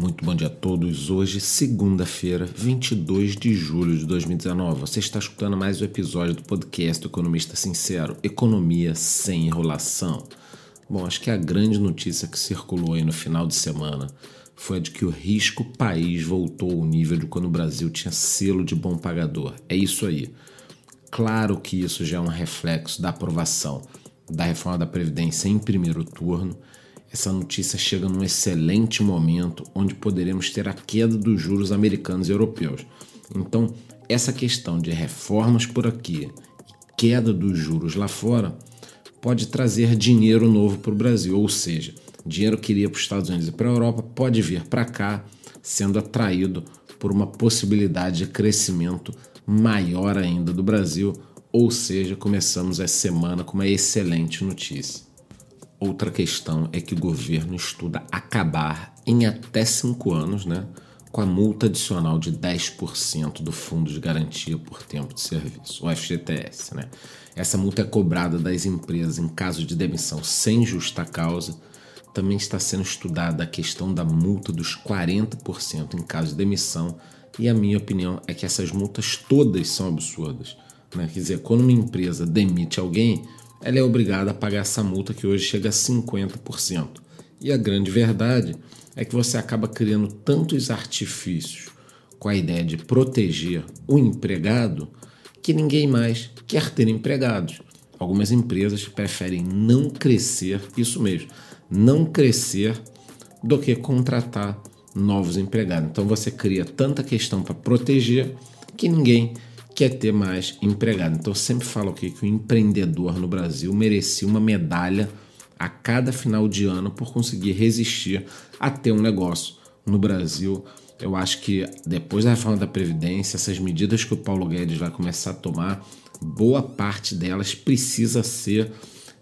Muito bom dia a todos. Hoje, segunda-feira, 22 de julho de 2019. Você está escutando mais um episódio do podcast do Economista Sincero: Economia sem enrolação. Bom, acho que a grande notícia que circulou aí no final de semana foi a de que o risco país voltou ao nível de quando o Brasil tinha selo de bom pagador. É isso aí. Claro que isso já é um reflexo da aprovação da reforma da Previdência em primeiro turno essa notícia chega num excelente momento onde poderemos ter a queda dos juros americanos e europeus. Então, essa questão de reformas por aqui e queda dos juros lá fora pode trazer dinheiro novo para o Brasil, ou seja, dinheiro que iria para os Estados Unidos e para a Europa pode vir para cá sendo atraído por uma possibilidade de crescimento maior ainda do Brasil, ou seja, começamos essa semana com uma excelente notícia. Outra questão é que o governo estuda acabar em até cinco anos né, com a multa adicional de 10% do Fundo de Garantia por Tempo de Serviço, o FGTS. Né? Essa multa é cobrada das empresas em caso de demissão sem justa causa. Também está sendo estudada a questão da multa dos 40% em caso de demissão. E a minha opinião é que essas multas todas são absurdas. Né? Quer dizer, quando uma empresa demite alguém, ela é obrigada a pagar essa multa que hoje chega a 50%. E a grande verdade é que você acaba criando tantos artifícios com a ideia de proteger o empregado que ninguém mais quer ter empregados. Algumas empresas preferem não crescer, isso mesmo, não crescer do que contratar novos empregados. Então você cria tanta questão para proteger que ninguém quer ter mais empregado. Então eu sempre falo aqui que o empreendedor no Brasil merecia uma medalha a cada final de ano por conseguir resistir a ter um negócio no Brasil. Eu acho que depois da reforma da Previdência, essas medidas que o Paulo Guedes vai começar a tomar, boa parte delas precisa ser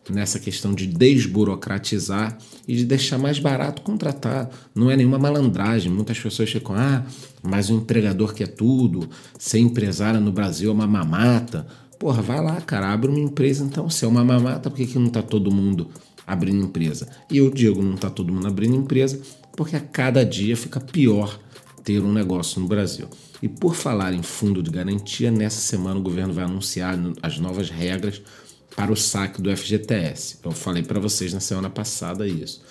nessa questão de desburocratizar e de deixar mais barato contratar. Não é nenhuma malandragem. Muitas pessoas ficam, ah, mas o empregador quer tudo, ser empresário no Brasil é uma mamata. Porra, vai lá, cara, abre uma empresa então. Se é uma mamata, por que, que não está todo mundo abrindo empresa? E eu digo, não está todo mundo abrindo empresa, porque a cada dia fica pior ter um negócio no Brasil. E por falar em fundo de garantia, nessa semana o governo vai anunciar as novas regras para o saque do FGTS. Eu falei para vocês na semana passada isso.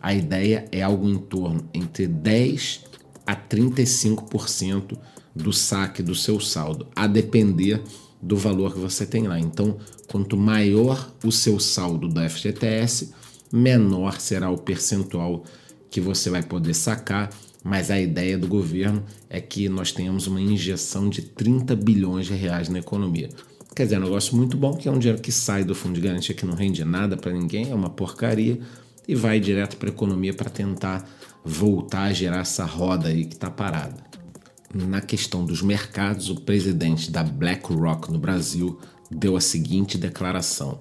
A ideia é algo em torno entre 10 a 35% do saque do seu saldo, a depender do valor que você tem lá. Então, quanto maior o seu saldo do FGTS, menor será o percentual que você vai poder sacar. Mas a ideia do governo é que nós tenhamos uma injeção de 30 bilhões de reais na economia. Quer dizer, é um negócio muito bom, que é um dinheiro que sai do fundo de garantia que não rende nada para ninguém, é uma porcaria, e vai direto para a economia para tentar voltar a gerar essa roda aí que está parada. Na questão dos mercados, o presidente da BlackRock no Brasil deu a seguinte declaração: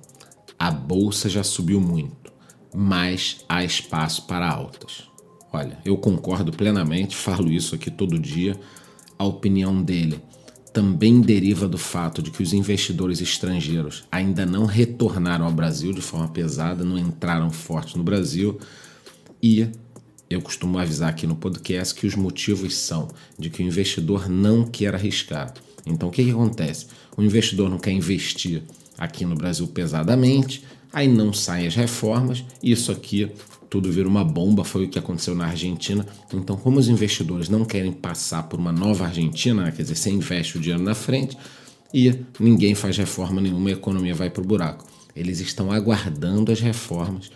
a bolsa já subiu muito, mas há espaço para altas. Olha, eu concordo plenamente, falo isso aqui todo dia. A opinião dele também deriva do fato de que os investidores estrangeiros ainda não retornaram ao Brasil de forma pesada, não entraram forte no Brasil e eu costumo avisar aqui no podcast que os motivos são de que o investidor não quer arriscar. Então o que, que acontece? O investidor não quer investir aqui no Brasil pesadamente, aí não saem as reformas, isso aqui tudo vira uma bomba, foi o que aconteceu na Argentina. Então, como os investidores não querem passar por uma nova Argentina, né, quer dizer, você investe o dinheiro na frente e ninguém faz reforma nenhuma a economia vai para o buraco. Eles estão aguardando as reformas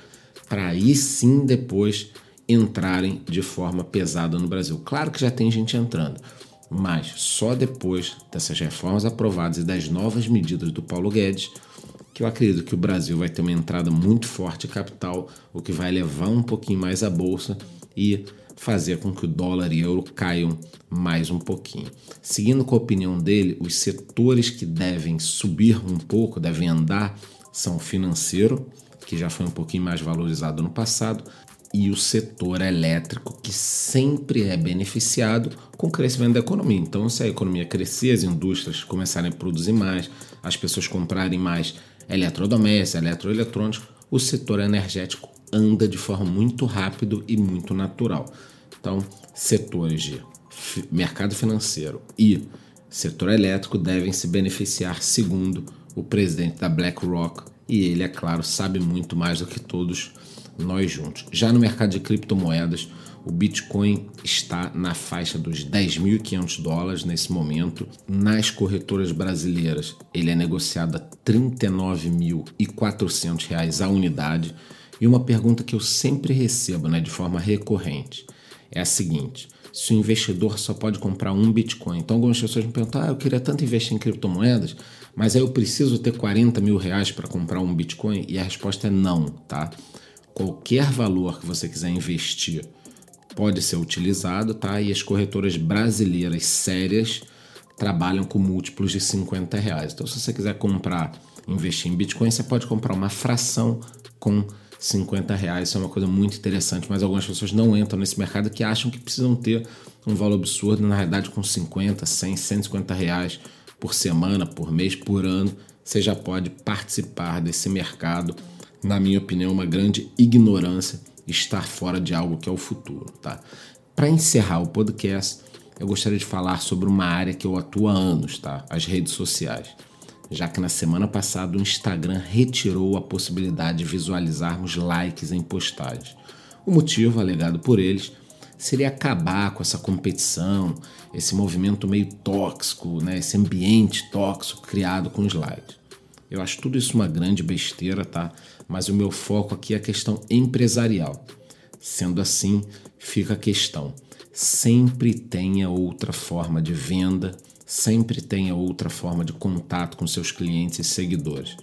para aí sim depois entrarem de forma pesada no Brasil. Claro que já tem gente entrando, mas só depois dessas reformas aprovadas e das novas medidas do Paulo Guedes que eu acredito que o Brasil vai ter uma entrada muito forte de capital, o que vai levar um pouquinho mais a bolsa e fazer com que o dólar e euro caiam mais um pouquinho. Seguindo com a opinião dele, os setores que devem subir um pouco, devem andar, são o financeiro, que já foi um pouquinho mais valorizado no passado, e o setor elétrico, que sempre é beneficiado com o crescimento da economia. Então, se a economia crescer, as indústrias começarem a produzir mais, as pessoas comprarem mais eletrodomésticos, eletroeletrônicos, o setor energético anda de forma muito rápido e muito natural. Então, setores de mercado financeiro e setor elétrico devem se beneficiar, segundo o presidente da BlackRock, e ele, é claro, sabe muito mais do que todos nós juntos. Já no mercado de criptomoedas, o Bitcoin está na faixa dos 10.500 dólares nesse momento. Nas corretoras brasileiras, ele é negociado a R$ 39.400 a unidade. E uma pergunta que eu sempre recebo né, de forma recorrente é a seguinte: se o investidor só pode comprar um Bitcoin. Então, algumas pessoas me perguntam: ah, eu queria tanto investir em criptomoedas, mas aí eu preciso ter 40 mil reais para comprar um Bitcoin? E a resposta é não, tá? Qualquer valor que você quiser investir pode ser utilizado, tá? E as corretoras brasileiras sérias trabalham com múltiplos de 50 reais. Então, se você quiser comprar, investir em Bitcoin, você pode comprar uma fração com 50 reais. Isso é uma coisa muito interessante, mas algumas pessoas não entram nesse mercado que acham que precisam ter um valor absurdo. Na realidade, com 50, 100, 150 reais por semana, por mês, por ano, você já pode participar desse mercado. Na minha opinião, uma grande ignorância estar fora de algo que é o futuro, tá? Para encerrar o podcast, eu gostaria de falar sobre uma área que eu atuo há anos, tá? As redes sociais. Já que na semana passada o Instagram retirou a possibilidade de visualizarmos likes em postagens. O motivo alegado por eles seria acabar com essa competição, esse movimento meio tóxico, né? esse ambiente tóxico criado com os likes. Eu acho tudo isso uma grande besteira, tá? Mas o meu foco aqui é a questão empresarial. Sendo assim, fica a questão: sempre tenha outra forma de venda, sempre tenha outra forma de contato com seus clientes e seguidores.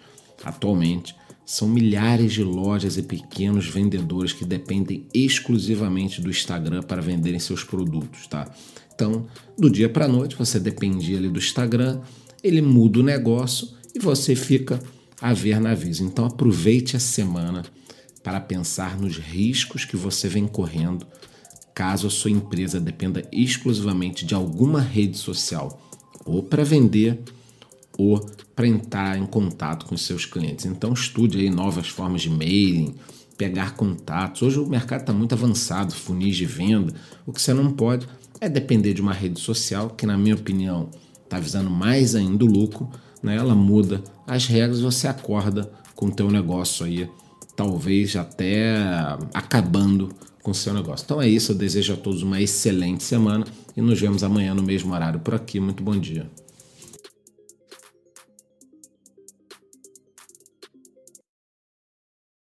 Atualmente, são milhares de lojas e pequenos vendedores que dependem exclusivamente do Instagram para venderem seus produtos, tá? Então, do dia para a noite, você dependia ali do Instagram, ele muda o negócio e você fica a ver navios. Então aproveite a semana para pensar nos riscos que você vem correndo caso a sua empresa dependa exclusivamente de alguma rede social, ou para vender, ou para entrar em contato com seus clientes. Então estude aí novas formas de mailing, pegar contatos. Hoje o mercado está muito avançado, funis de venda. O que você não pode é depender de uma rede social que, na minha opinião, está visando mais ainda o lucro né? ela muda as regras, você acorda com o teu negócio aí, talvez até acabando com o seu negócio. Então é isso, eu desejo a todos uma excelente semana e nos vemos amanhã no mesmo horário por aqui. Muito bom dia.